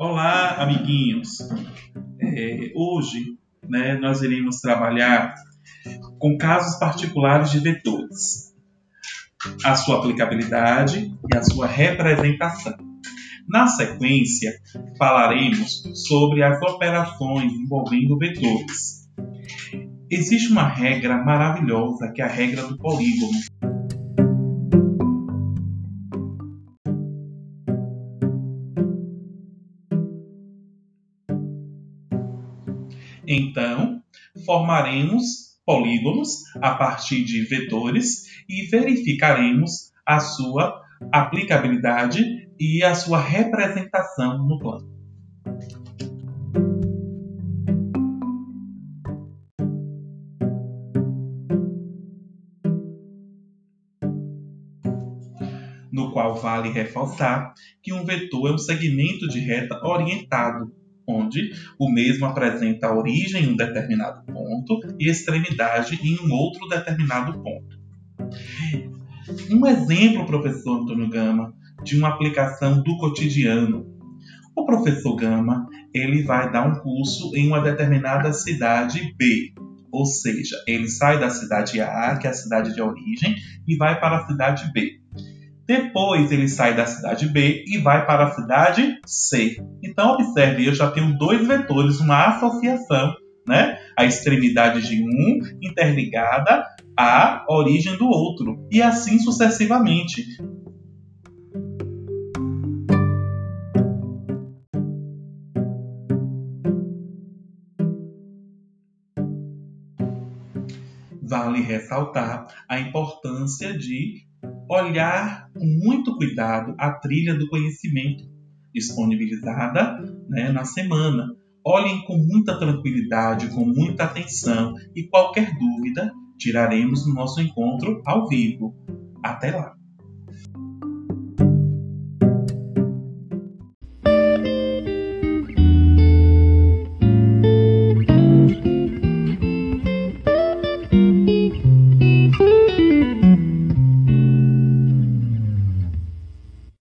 amiguinhos, é, hoje né, nós iremos trabalhar com casos particulares de vetores, a sua aplicabilidade e a sua representação. Na sequência, falaremos sobre as operações envolvendo vetores. Existe uma regra maravilhosa que é a regra do polígono, Então, formaremos polígonos a partir de vetores e verificaremos a sua aplicabilidade e a sua representação no plano. No qual vale reforçar que um vetor é um segmento de reta orientado onde o mesmo apresenta origem em um determinado ponto e extremidade em um outro determinado ponto. Um exemplo, professor Antônio Gama, de uma aplicação do cotidiano. O professor Gama ele vai dar um curso em uma determinada cidade B, ou seja, ele sai da cidade A, que é a cidade de origem, e vai para a cidade B. Depois ele sai da cidade B e vai para a cidade C. Então observe, eu já tenho dois vetores, uma associação, né? A extremidade de um interligada à origem do outro e assim sucessivamente. Vale ressaltar a importância de olhar com muito cuidado a trilha do conhecimento disponibilizada né, na semana. Olhem com muita tranquilidade, com muita atenção e qualquer dúvida tiraremos no nosso encontro ao vivo. Até lá!